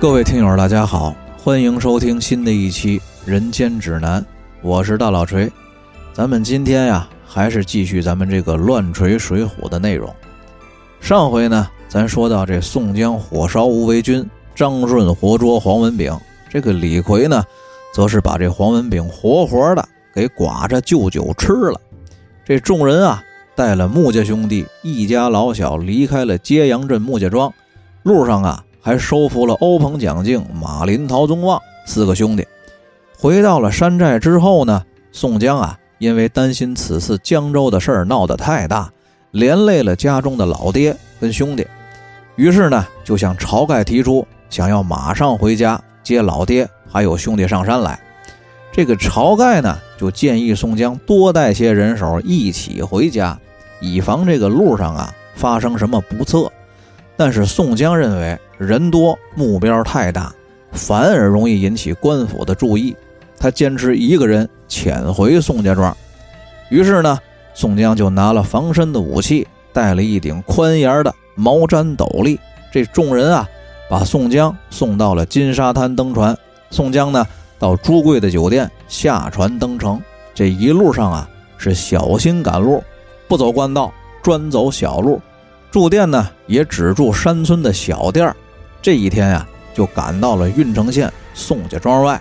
各位听友，大家好，欢迎收听新的一期《人间指南》，我是大老锤。咱们今天呀，还是继续咱们这个乱锤水浒的内容。上回呢，咱说到这宋江火烧无为军，张顺活捉黄文炳，这个李逵呢，则是把这黄文炳活活的给剐着就酒吃了。这众人啊，带了穆家兄弟一家老小离开了揭阳镇穆家庄，路上啊。还收服了欧鹏、蒋敬、马林、陶宗旺四个兄弟。回到了山寨之后呢，宋江啊，因为担心此次江州的事儿闹得太大，连累了家中的老爹跟兄弟，于是呢，就向晁盖提出想要马上回家接老爹还有兄弟上山来。这个晁盖呢，就建议宋江多带些人手一起回家，以防这个路上啊发生什么不测。但是宋江认为人多目标太大，反而容易引起官府的注意。他坚持一个人潜回宋家庄。于是呢，宋江就拿了防身的武器，带了一顶宽檐的毛毡斗笠。这众人啊，把宋江送到了金沙滩登船。宋江呢，到朱贵的酒店下船登城。这一路上啊，是小心赶路，不走官道，专走小路。住店呢，也只住山村的小店儿这一天呀，就赶到了郓城县宋家庄外。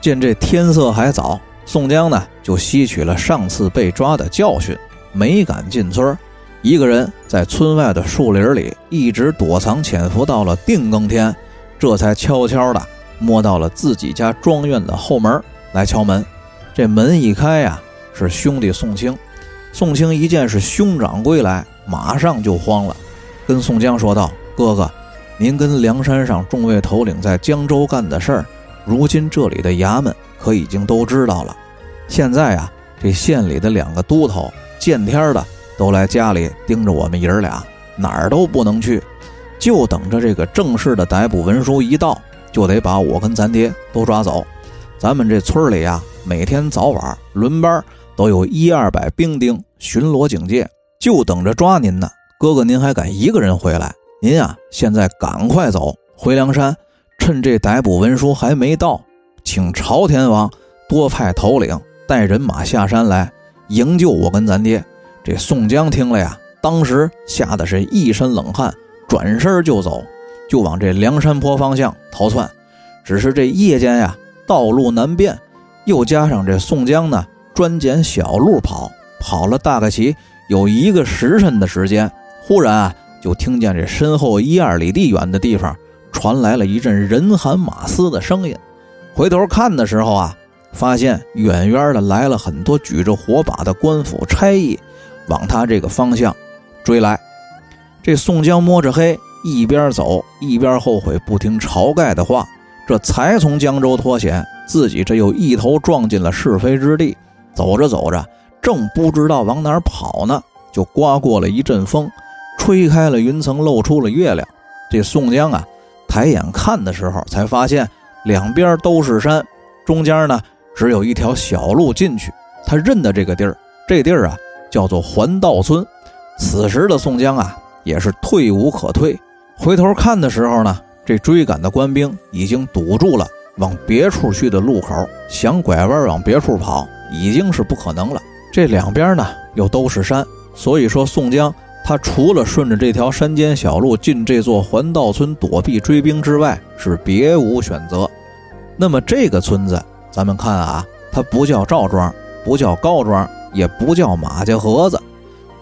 见这天色还早，宋江呢就吸取了上次被抓的教训，没敢进村一个人在村外的树林里一直躲藏潜伏到了定更天，这才悄悄的摸到了自己家庄院的后门来敲门。这门一开呀，是兄弟宋清。宋清一见是兄长归来。马上就慌了，跟宋江说道：“哥哥，您跟梁山上众位头领在江州干的事儿，如今这里的衙门可已经都知道了。现在啊，这县里的两个都头见天的都来家里盯着我们爷儿俩，哪儿都不能去，就等着这个正式的逮捕文书一到，就得把我跟咱爹都抓走。咱们这村里呀，每天早晚轮班，都有一二百兵丁巡逻警戒。”就等着抓您呢，哥哥，您还敢一个人回来？您啊，现在赶快走回梁山，趁这逮捕文书还没到，请朝天王多派头领带人马下山来营救我跟咱爹。这宋江听了呀，当时吓得是一身冷汗，转身就走，就往这梁山坡方向逃窜。只是这夜间呀，道路难辨，又加上这宋江呢，专拣小路跑，跑了大概齐。有一个时辰的时间，忽然啊，就听见这身后一二里地远的地方传来了一阵人喊马嘶的声音。回头看的时候啊，发现远远的来了很多举着火把的官府差役，往他这个方向追来。这宋江摸着黑，一边走一边后悔不听晁盖的话，这才从江州脱险，自己这又一头撞进了是非之地。走着走着。正不知道往哪儿跑呢，就刮过了一阵风，吹开了云层，露出了月亮。这宋江啊，抬眼看的时候，才发现两边都是山，中间呢只有一条小路进去。他认得这个地儿，这地儿啊叫做环道村。此时的宋江啊，也是退无可退。回头看的时候呢，这追赶的官兵已经堵住了往别处去的路口，想拐弯往别处跑，已经是不可能了。这两边呢又都是山，所以说宋江他除了顺着这条山间小路进这座环道村躲避追兵之外，是别无选择。那么这个村子，咱们看啊，它不叫赵庄，不叫高庄，也不叫马家河子，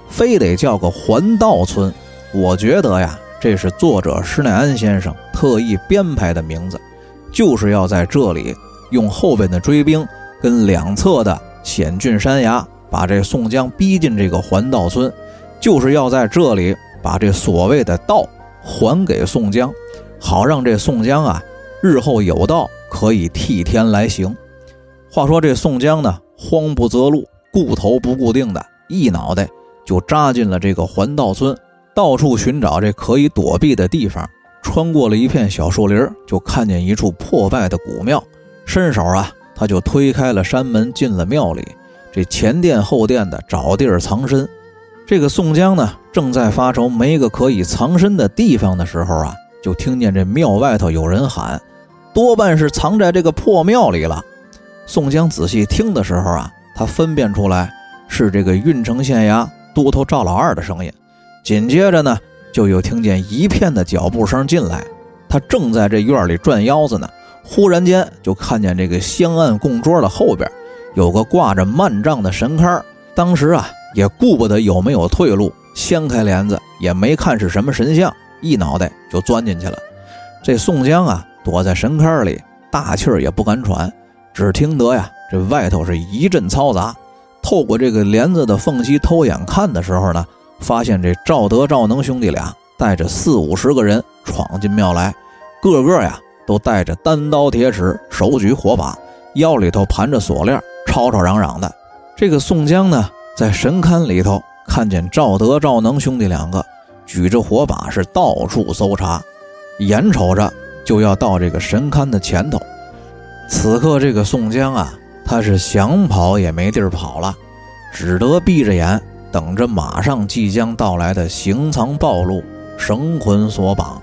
非得叫个环道村。我觉得呀，这是作者施耐庵先生特意编排的名字，就是要在这里用后边的追兵跟两侧的险峻山崖。把这宋江逼进这个环道村，就是要在这里把这所谓的道还给宋江，好让这宋江啊日后有道可以替天来行。话说这宋江呢，慌不择路，顾头不顾腚的，一脑袋就扎进了这个环道村，到处寻找这可以躲避的地方。穿过了一片小树林，就看见一处破败的古庙，伸手啊，他就推开了山门，进了庙里。这前殿后殿的找地儿藏身，这个宋江呢正在发愁没个可以藏身的地方的时候啊，就听见这庙外头有人喊，多半是藏在这个破庙里了。宋江仔细听的时候啊，他分辨出来是这个郓城县衙都头赵老二的声音。紧接着呢，就又听见一片的脚步声进来。他正在这院里转腰子呢，忽然间就看见这个香案供桌的后边有个挂着幔帐的神龛。当时啊，也顾不得有没有退路，掀开帘子也没看是什么神像，一脑袋就钻进去了。这宋江啊，躲在神龛里，大气儿也不敢喘，只听得呀，这外头是一阵嘈杂。透过这个帘子的缝隙偷眼看的时候呢。发现这赵德、赵能兄弟俩带着四五十个人闯进庙来，个个呀都带着单刀铁尺，手举火把，腰里头盘着锁链，吵吵嚷嚷的。这个宋江呢，在神龛里头看见赵德、赵能兄弟两个举着火把，是到处搜查，眼瞅着就要到这个神龛的前头。此刻，这个宋江啊，他是想跑也没地儿跑了，只得闭着眼。等着马上即将到来的行藏暴露，绳捆索绑。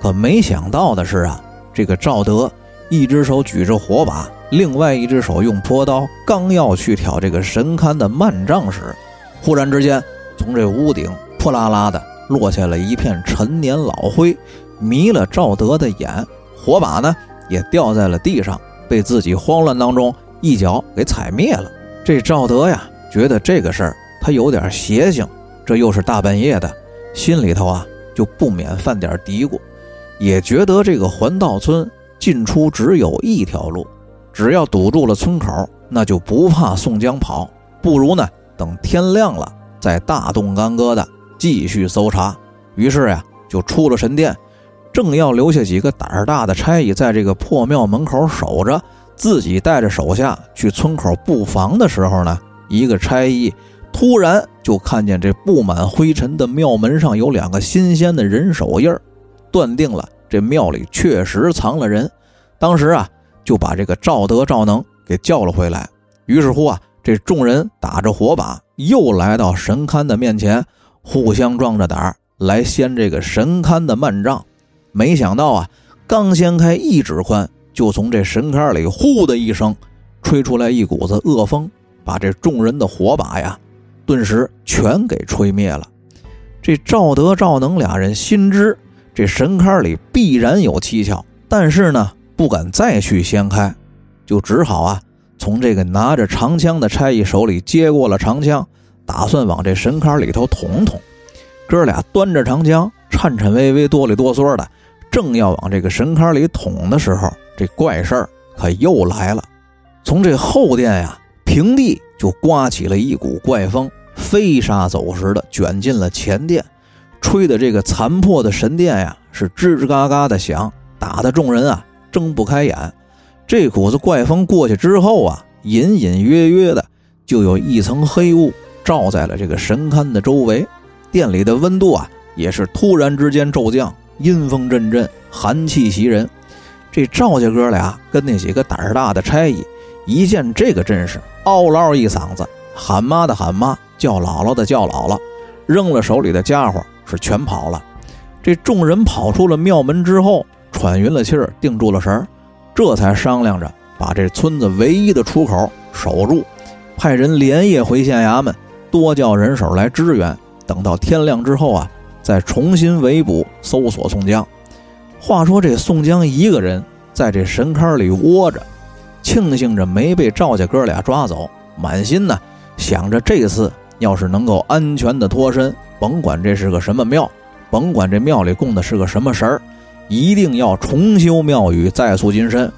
可没想到的是啊，这个赵德一只手举着火把，另外一只手用朴刀，刚要去挑这个神龛的幔帐时，忽然之间从这屋顶扑啦啦的落下了一片陈年老灰，迷了赵德的眼。火把呢也掉在了地上，被自己慌乱当中一脚给踩灭了。这赵德呀，觉得这个事儿。他有点邪性，这又是大半夜的，心里头啊就不免犯点嘀咕，也觉得这个环道村进出只有一条路，只要堵住了村口，那就不怕宋江跑，不如呢等天亮了再大动干戈的继续搜查。于是呀，就出了神殿，正要留下几个胆儿大的差役在这个破庙门口守着，自己带着手下去村口布防的时候呢，一个差役。突然就看见这布满灰尘的庙门上有两个新鲜的人手印儿，断定了这庙里确实藏了人。当时啊，就把这个赵德、赵能给叫了回来。于是乎啊，这众人打着火把，又来到神龛的面前，互相壮着胆儿来掀这个神龛的幔帐。没想到啊，刚掀开一指宽，就从这神龛里呼的一声，吹出来一股子恶风，把这众人的火把呀。顿时全给吹灭了。这赵德、赵能俩人心知这神龛里必然有蹊跷，但是呢，不敢再去掀开，就只好啊，从这个拿着长枪的差役手里接过了长枪，打算往这神龛里头捅捅。哥俩端着长枪，颤颤巍巍、哆里哆嗦的，正要往这个神龛里捅的时候，这怪事儿可又来了。从这后殿呀，平地。就刮起了一股怪风，飞沙走石的卷进了前殿，吹的这个残破的神殿呀是吱吱嘎嘎的响，打的众人啊睁不开眼。这股子怪风过去之后啊，隐隐约约的就有一层黑雾罩在了这个神龛的周围，殿里的温度啊也是突然之间骤降，阴风阵阵，寒气袭人。这赵家哥俩跟那几个胆儿大的差役一见这个阵势。嗷唠一嗓子，喊妈的喊妈，叫姥姥的叫姥姥，扔了手里的家伙是全跑了。这众人跑出了庙门之后，喘匀了气儿，定住了神儿，这才商量着把这村子唯一的出口守住，派人连夜回县衙门，多叫人手来支援。等到天亮之后啊，再重新围捕搜索宋江。话说这宋江一个人在这神龛里窝着。庆幸着没被赵家哥俩抓走，满心呢想着这次要是能够安全的脱身，甭管这是个什么庙，甭管这庙里供的是个什么神儿，一定要重修庙宇，再塑金身。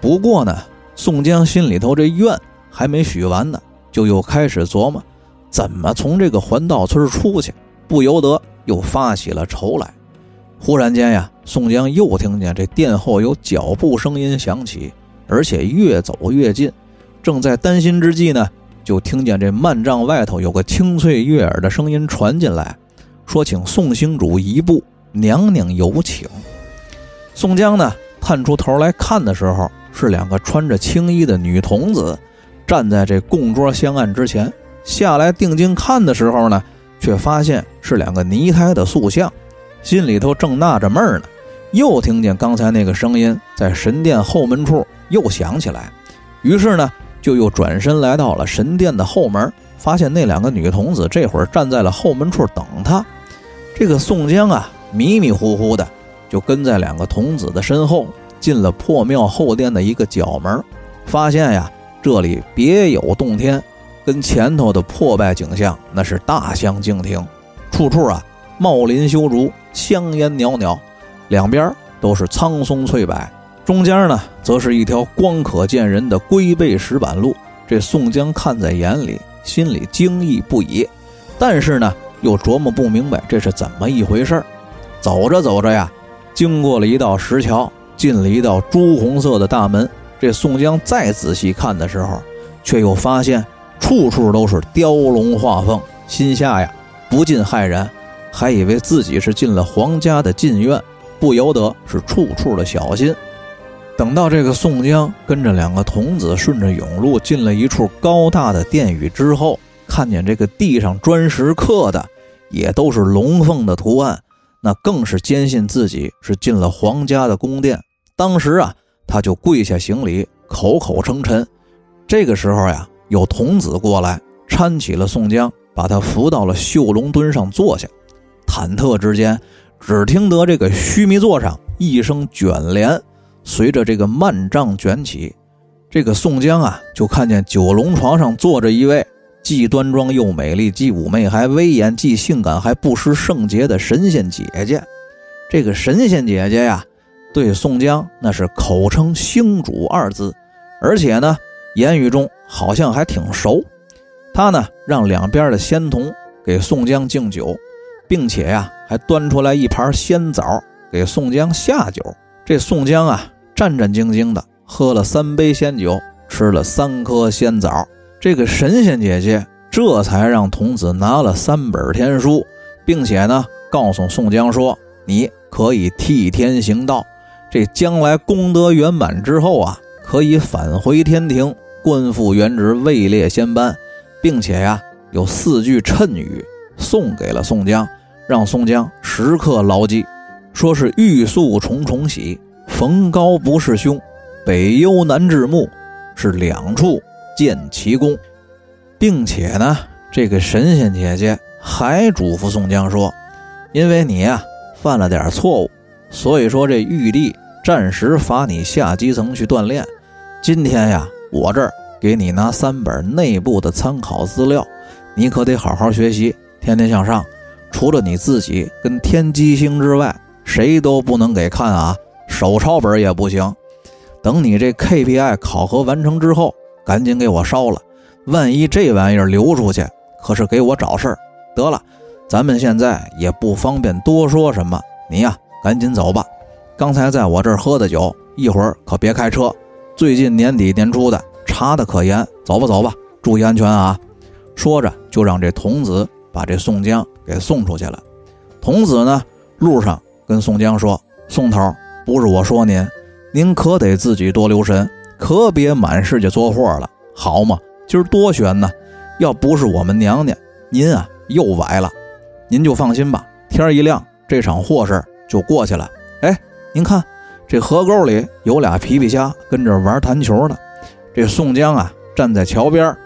不过呢，宋江心里头这愿还没许完呢，就又开始琢磨怎么从这个环道村出去，不由得又发起了愁来。忽然间呀，宋江又听见这殿后有脚步声音响起。而且越走越近，正在担心之际呢，就听见这幔帐外头有个清脆悦耳的声音传进来，说：“请宋兴主移步，娘娘有请。”宋江呢，探出头来看的时候，是两个穿着青衣的女童子，站在这供桌香案之前。下来定睛看的时候呢，却发现是两个泥胎的塑像，心里头正纳着闷呢，又听见刚才那个声音在神殿后门处又响起来，于是呢，就又转身来到了神殿的后门，发现那两个女童子这会儿站在了后门处等他。这个宋江啊，迷迷糊糊的就跟在两个童子的身后，进了破庙后殿的一个角门，发现呀，这里别有洞天，跟前头的破败景象那是大相径庭，处处啊茂林修竹，香烟袅袅，两边都是苍松翠柏，中间呢则是一条光可见人的龟背石板路。这宋江看在眼里，心里惊异不已，但是呢。又琢磨不明白这是怎么一回事儿，走着走着呀，经过了一道石桥，进了一道朱红色的大门。这宋江再仔细看的时候，却又发现处处都是雕龙画凤，心下呀不禁骇然，还以为自己是进了皇家的禁院，不由得是处处的小心。等到这个宋江跟着两个童子顺着甬路进了一处高大的殿宇之后。看见这个地上砖石刻的也都是龙凤的图案，那更是坚信自己是进了皇家的宫殿。当时啊，他就跪下行礼，口口称臣。这个时候呀，有童子过来搀起了宋江，把他扶到了绣龙墩上坐下。忐忑之间，只听得这个须弥座上一声卷帘，随着这个幔帐卷起，这个宋江啊，就看见九龙床上坐着一位。既端庄又美丽，既妩媚还威严，既性感还不失圣洁的神仙姐姐。这个神仙姐姐呀，对宋江那是口称“星主”二字，而且呢，言语中好像还挺熟。他呢，让两边的仙童给宋江敬酒，并且呀，还端出来一盘仙枣给宋江下酒。这宋江啊，战战兢兢的喝了三杯仙酒，吃了三颗仙枣。这个神仙姐姐这才让童子拿了三本天书，并且呢，告诉宋江说：“你可以替天行道，这将来功德圆满之后啊，可以返回天庭，官复原职，位列仙班，并且呀，有四句谶语送给了宋江，让宋江时刻牢记，说是欲速重重喜，逢高不是凶，北幽南至木，是两处。”见奇功，并且呢，这个神仙姐姐还嘱咐宋江说：“因为你呀犯了点错误，所以说这玉帝暂时罚你下基层去锻炼。今天呀，我这儿给你拿三本内部的参考资料，你可得好好学习，天天向上。除了你自己跟天机星之外，谁都不能给看啊，手抄本也不行。等你这 KPI 考核完成之后。”赶紧给我烧了！万一这玩意儿流出去，可是给我找事儿。得了，咱们现在也不方便多说什么，你呀，赶紧走吧。刚才在我这儿喝的酒，一会儿可别开车。最近年底年初的，查的可严。走吧，走吧，注意安全啊！说着，就让这童子把这宋江给送出去了。童子呢，路上跟宋江说：“宋头，不是我说您，您可得自己多留神。”可别满世界作祸了，好嘛？今儿多悬呢！要不是我们娘家，您啊又崴了。您就放心吧，天一亮，这场祸事就过去了。哎，您看，这河沟里有俩皮皮虾跟这玩弹球呢。这宋江啊，站在桥边，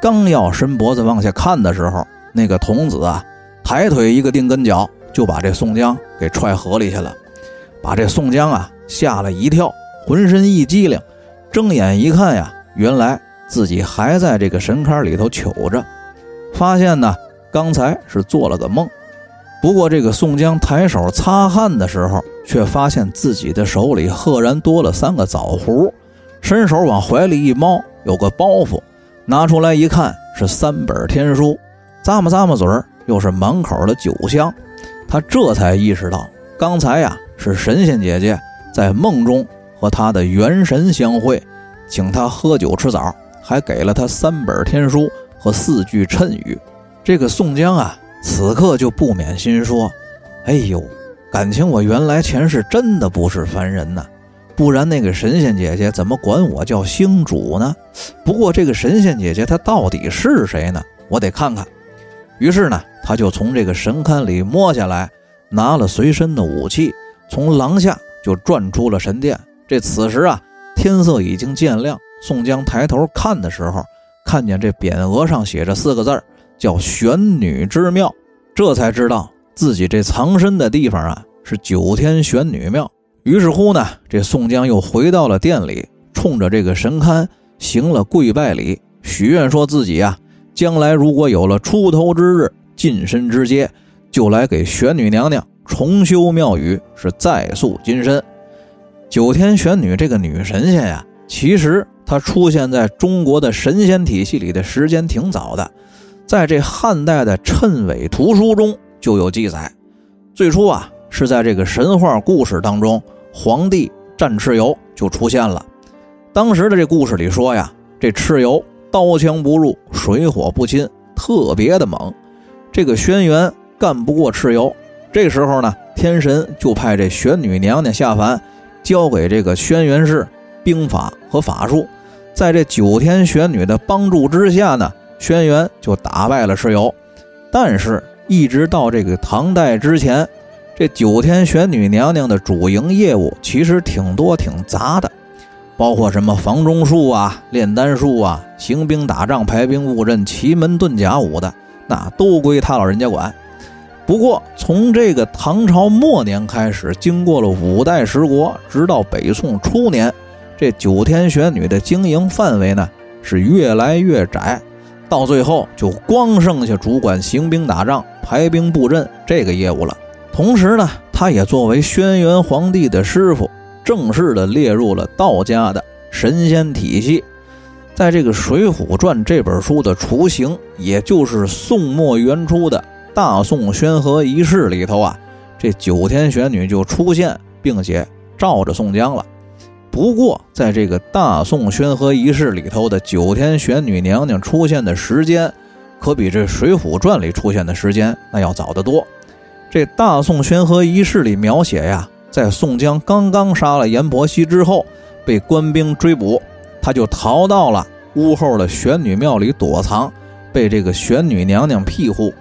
刚要伸脖子往下看的时候，那个童子啊，抬腿一个定跟脚，就把这宋江给踹河里去了，把这宋江啊吓了一跳，浑身一激灵。睁眼一看呀，原来自己还在这个神龛里头瞅着，发现呢，刚才是做了个梦。不过这个宋江抬手擦汗的时候，却发现自己的手里赫然多了三个枣核，伸手往怀里一猫，有个包袱，拿出来一看是三本天书，咂摸咂摸嘴儿，又是满口的酒香。他这才意识到，刚才呀是神仙姐姐在梦中。和他的元神相会，请他喝酒吃枣，还给了他三本天书和四句谶语。这个宋江啊，此刻就不免心说：“哎呦，感情我原来前世真的不是凡人呐，不然那个神仙姐姐怎么管我叫星主呢？不过这个神仙姐姐她到底是谁呢？我得看看。”于是呢，他就从这个神龛里摸下来，拿了随身的武器，从廊下。就转出了神殿。这此时啊，天色已经渐亮。宋江抬头看的时候，看见这匾额上写着四个字叫“玄女之庙”，这才知道自己这藏身的地方啊是九天玄女庙。于是乎呢，这宋江又回到了店里，冲着这个神龛行了跪拜礼，许愿说自己啊，将来如果有了出头之日、晋升之阶，就来给玄女娘娘重修庙宇，是再塑金身。九天玄女这个女神仙呀，其实。它出现在中国的神仙体系里的时间挺早的，在这汉代的谶纬图书中就有记载。最初啊，是在这个神话故事当中，皇帝战蚩尤就出现了。当时的这故事里说呀，这蚩尤刀枪不入，水火不侵，特别的猛。这个轩辕干不过蚩尤，这时候呢，天神就派这玄女娘娘下凡，教给这个轩辕氏兵法和法术。在这九天玄女的帮助之下呢，轩辕就打败了蚩尤。但是，一直到这个唐代之前，这九天玄女娘娘的主营业务其实挺多挺杂的，包括什么房中术啊、炼丹术啊、行兵打仗、排兵布阵、奇门遁甲舞的，那都归他老人家管。不过，从这个唐朝末年开始，经过了五代十国，直到北宋初年。这九天玄女的经营范围呢是越来越窄，到最后就光剩下主管行兵打仗、排兵布阵这个业务了。同时呢，她也作为轩辕皇帝的师傅，正式的列入了道家的神仙体系。在这个《水浒传》这本书的雏形，也就是宋末元初的大宋宣和仪式里头啊，这九天玄女就出现，并且罩着宋江了。不过，在这个大宋宣和仪式里头的九天玄女娘娘出现的时间，可比这《水浒传》里出现的时间那要早得多。这大宋宣和仪式里描写呀，在宋江刚刚杀了阎婆惜之后，被官兵追捕，他就逃到了屋后的玄女庙里躲藏，被这个玄女娘娘庇护，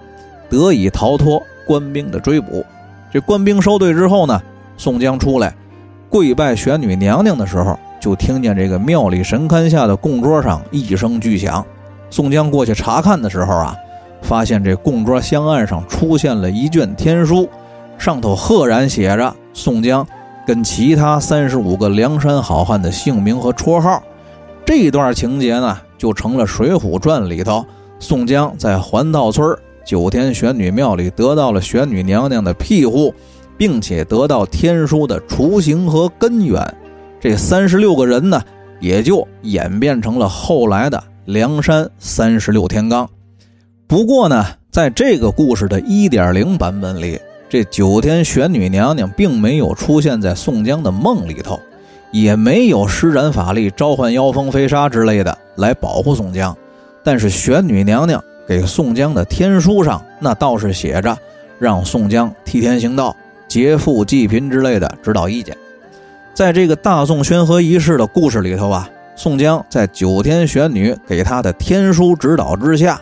得以逃脱官兵的追捕。这官兵收队之后呢，宋江出来。跪拜玄女娘娘的时候，就听见这个庙里神龛下的供桌上一声巨响。宋江过去查看的时候啊，发现这供桌香案上出现了一卷天书，上头赫然写着宋江跟其他三十五个梁山好汉的姓名和绰号。这段情节呢，就成了《水浒传》里头宋江在环道村九天玄女庙里得到了玄女娘娘的庇护。并且得到天书的雏形和根源，这三十六个人呢，也就演变成了后来的梁山三十六天罡。不过呢，在这个故事的一点零版本里，这九天玄女娘娘并没有出现在宋江的梦里头，也没有施展法力召唤妖风飞沙之类的来保护宋江。但是玄女娘娘给宋江的天书上，那倒是写着让宋江替天行道。劫富济贫之类的指导意见，在这个大宋宣和仪式的故事里头啊，宋江在九天玄女给他的天书指导之下，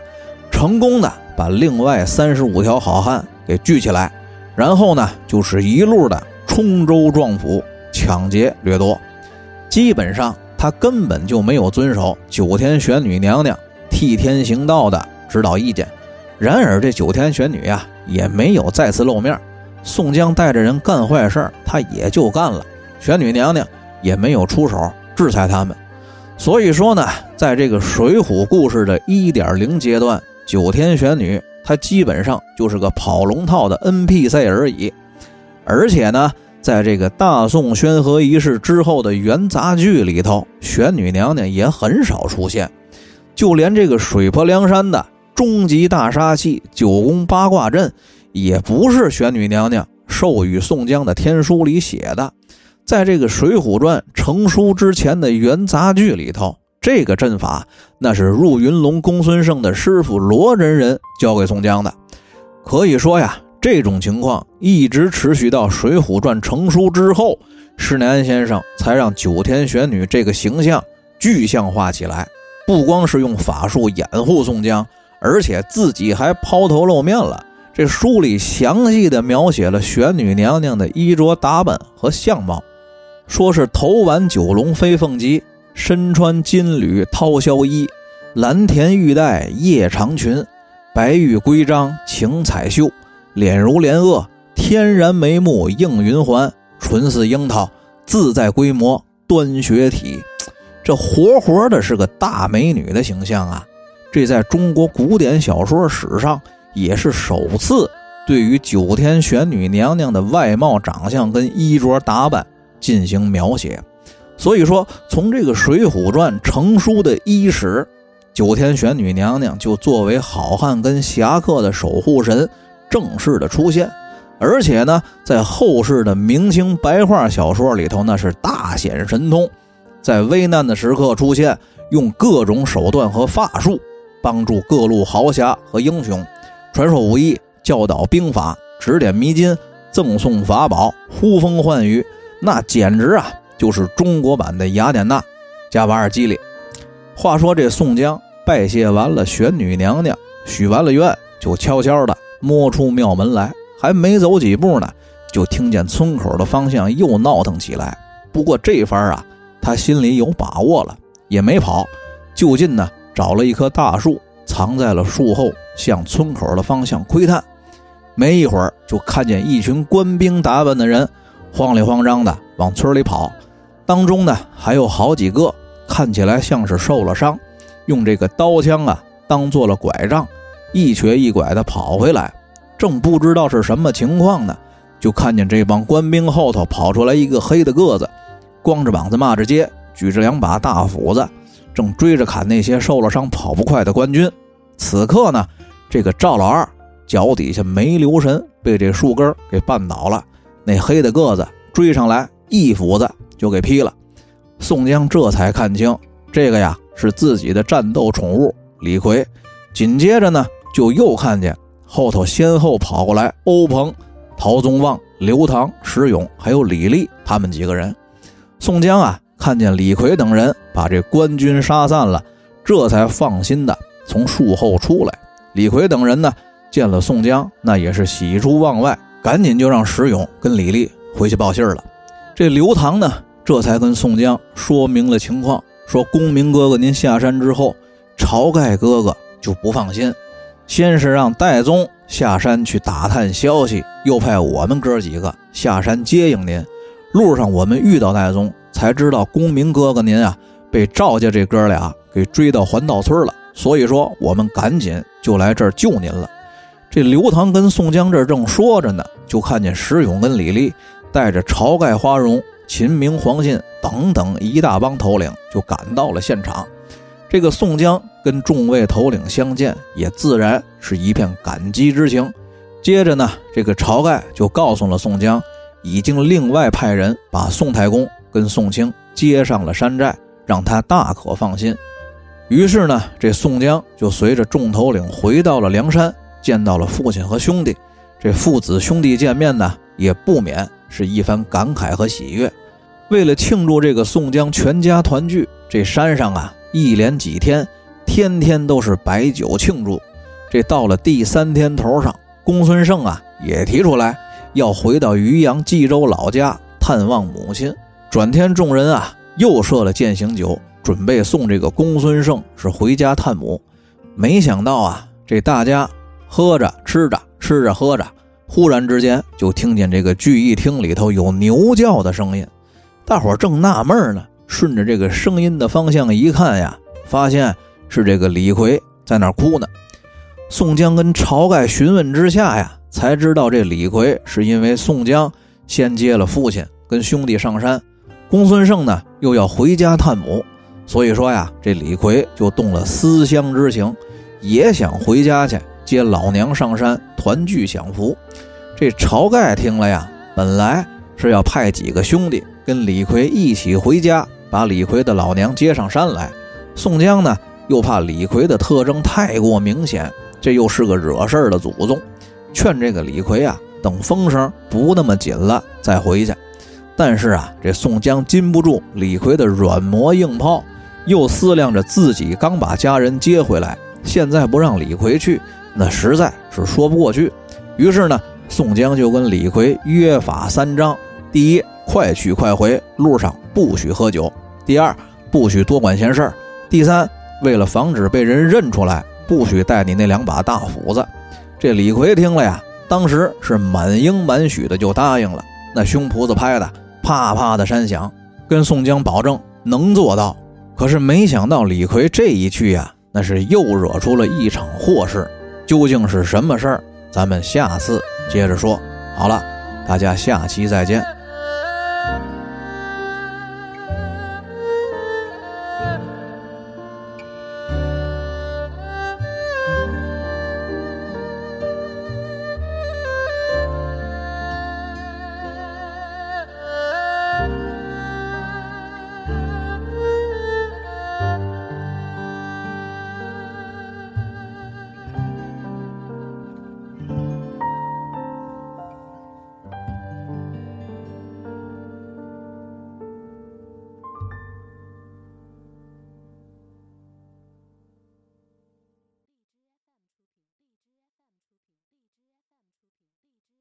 成功的把另外三十五条好汉给聚起来，然后呢，就是一路的冲州撞府、抢劫掠夺，基本上他根本就没有遵守九天玄女娘娘替天行道的指导意见。然而这九天玄女呀，也没有再次露面。宋江带着人干坏事他也就干了，玄女娘娘也没有出手制裁他们。所以说呢，在这个水浒故事的一点零阶段，九天玄女她基本上就是个跑龙套的 NPC 而已。而且呢，在这个大宋宣和仪式之后的元杂剧里头，玄女娘娘也很少出现，就连这个水泊梁山的终极大杀器九宫八卦阵。也不是玄女娘娘授予宋江的天书里写的，在这个《水浒传》成书之前的元杂剧里头，这个阵法那是入云龙公孙胜的师傅罗真人教给宋江的。可以说呀，这种情况一直持续到《水浒传》成书之后，施耐庵先生才让九天玄女这个形象具象化起来，不光是用法术掩护宋江，而且自己还抛头露面了。这书里详细的描写了玄女娘娘的衣着打扮和相貌，说是头挽九龙飞凤髻，身穿金缕绦绡衣，蓝田玉带夜长裙，白玉龟章晴彩绣，脸如莲萼，天然眉目映云环，唇似樱桃，自在规模端雪体。这活活的是个大美女的形象啊！这在中国古典小说史上也是首次对于九天玄女娘娘的外貌长相跟衣着打扮。进行描写，所以说从这个《水浒传》成书的伊始，九天玄女娘娘就作为好汉跟侠客的守护神正式的出现，而且呢，在后世的明清白话小说里头，那是大显神通，在危难的时刻出现，用各种手段和法术帮助各路豪侠和英雄，传授武艺，教导兵法，指点迷津，赠送法宝，呼风唤雨。那简直啊，就是中国版的雅典娜加瓦尔基里。话说这宋江拜谢完了玄女娘娘，许完了愿，就悄悄的摸出庙门来，还没走几步呢，就听见村口的方向又闹腾起来。不过这番啊，他心里有把握了，也没跑，就近呢找了一棵大树，藏在了树后，向村口的方向窥探。没一会儿，就看见一群官兵打扮的人。慌里慌张的往村里跑，当中呢还有好几个看起来像是受了伤，用这个刀枪啊当做了拐杖，一瘸一拐的跑回来。正不知道是什么情况呢，就看见这帮官兵后头跑出来一个黑的个子，光着膀子骂着街，举着两把大斧子，正追着砍那些受了伤跑不快的官军。此刻呢，这个赵老二脚底下没留神，被这树根给绊倒了。那黑的个子追上来，一斧子就给劈了。宋江这才看清，这个呀是自己的战斗宠物李逵。紧接着呢，就又看见后头先后跑过来欧鹏、陶宗旺、刘唐、石勇，还有李立他们几个人。宋江啊，看见李逵等人把这官军杀散了，这才放心的从树后出来。李逵等人呢，见了宋江，那也是喜出望外。赶紧就让石勇跟李立回去报信了。这刘唐呢，这才跟宋江说明了情况，说：“公明哥哥您下山之后，晁盖哥哥就不放心，先是让戴宗下山去打探消息，又派我们哥几个下山接应您。路上我们遇到戴宗，才知道公明哥哥您啊被赵家这哥俩给追到环道村了，所以说我们赶紧就来这儿救您了。”这刘唐跟宋江这正说着呢，就看见石勇跟李立带着晁盖、花荣、秦明、黄信等等一大帮头领就赶到了现场。这个宋江跟众位头领相见，也自然是一片感激之情。接着呢，这个晁盖就告诉了宋江，已经另外派人把宋太公跟宋清接上了山寨，让他大可放心。于是呢，这宋江就随着众头领回到了梁山。见到了父亲和兄弟，这父子兄弟见面呢，也不免是一番感慨和喜悦。为了庆祝这个宋江全家团聚，这山上啊，一连几天，天天都是摆酒庆祝。这到了第三天头上，公孙胜啊也提出来要回到渔阳冀州老家探望母亲。转天，众人啊又设了践行酒，准备送这个公孙胜是回家探母。没想到啊，这大家。喝着吃着吃着喝着，忽然之间就听见这个聚义厅里头有牛叫的声音。大伙儿正纳闷呢，顺着这个声音的方向一看呀，发现是这个李逵在那儿哭呢。宋江跟晁盖询问之下呀，才知道这李逵是因为宋江先接了父亲跟兄弟上山，公孙胜呢又要回家探母，所以说呀，这李逵就动了思乡之情，也想回家去。接老娘上山团聚享福，这晁盖听了呀，本来是要派几个兄弟跟李逵一起回家，把李逵的老娘接上山来。宋江呢，又怕李逵的特征太过明显，这又是个惹事儿的祖宗，劝这个李逵啊，等风声不那么紧了再回去。但是啊，这宋江禁不住李逵的软磨硬泡，又思量着自己刚把家人接回来，现在不让李逵去。那实在是说不过去，于是呢，宋江就跟李逵约法三章：第一，快去快回，路上不许喝酒；第二，不许多管闲事儿；第三，为了防止被人认出来，不许带你那两把大斧子。这李逵听了呀，当时是满应满许的就答应了，那胸脯子拍的啪啪的山响，跟宋江保证能做到。可是没想到李逵这一去呀，那是又惹出了一场祸事。究竟是什么事儿？咱们下次接着说。好了，大家下期再见。